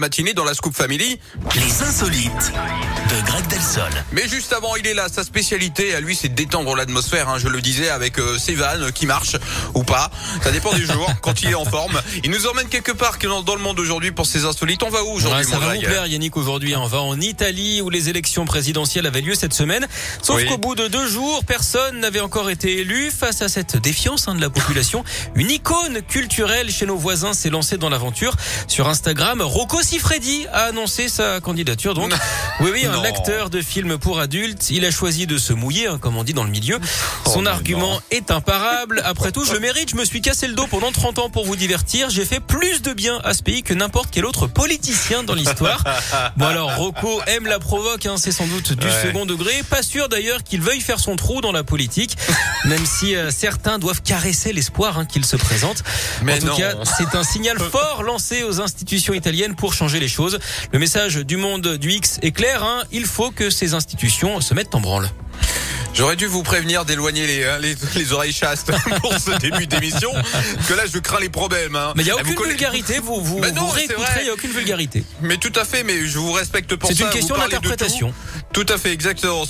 matinée dans la Scoop Family. Les insolites de Greg Delsol. Mais juste avant, il est là. Sa spécialité à lui, c'est de détendre l'atmosphère. Hein, je le disais avec euh, ses vannes qui marchent ou pas. Ça dépend du jour. quand il est en forme, il nous emmène quelque part dans, dans le monde aujourd'hui pour ses insolites. On va où aujourd'hui, Ouais, ça mon va vous plaire, Yannick, aujourd'hui. On va en Italie où les élections présidentielles avaient lieu cette semaine. Sauf Oui. qu'au bout de deux jours, personne n'avait encore été élu. Face à cette défiance hein, de la population, une icône culturelle chez nos voisins s'est lancée dans l'aventure. Sur Instagram, Rocco Siffredi a annoncé sa candidature. Donc, oui, oui, un acteur de film pour adultes. Il a choisi de se mouiller, hein, comme on dit dans le milieu. Oh, Son argument non. est imparable. Après tout, je le mérite. Je me suis cassé le dos pendant 30 ans pour vous divertir. J'ai fait plus de bien à ce pays que n'importe quel autre politicien dans l'histoire. Bon alors, Rocco aime la provoque, hein, c'est sans doute du Ouais. second degré. Pas sûr d'ailleurs qu'il veuille faire son trou dans la politique, même si euh, certains doivent caresser l'espoir hein, qu'il se présente. Mais en tout non. cas, c'est un signal fort lancé aux institutions italiennes pour changer les choses. Le message du monde du X est clair. hein, il faut que ces institutions se mettent en branle. J'aurais dû vous prévenir d'éloigner les, hein, les, les oreilles chastes pour ce début d'émission. Parce que là, je crains les problèmes. Hein. Mais il n'y a Ah, vous aucune vulgarité. Vous, vous, Mais non, vous c'est il n'y a aucune vulgarité. Mais tout à fait, mais je vous respecte pour C'est ça. une vous question tout. d'interprétation. Tout à fait, exactement.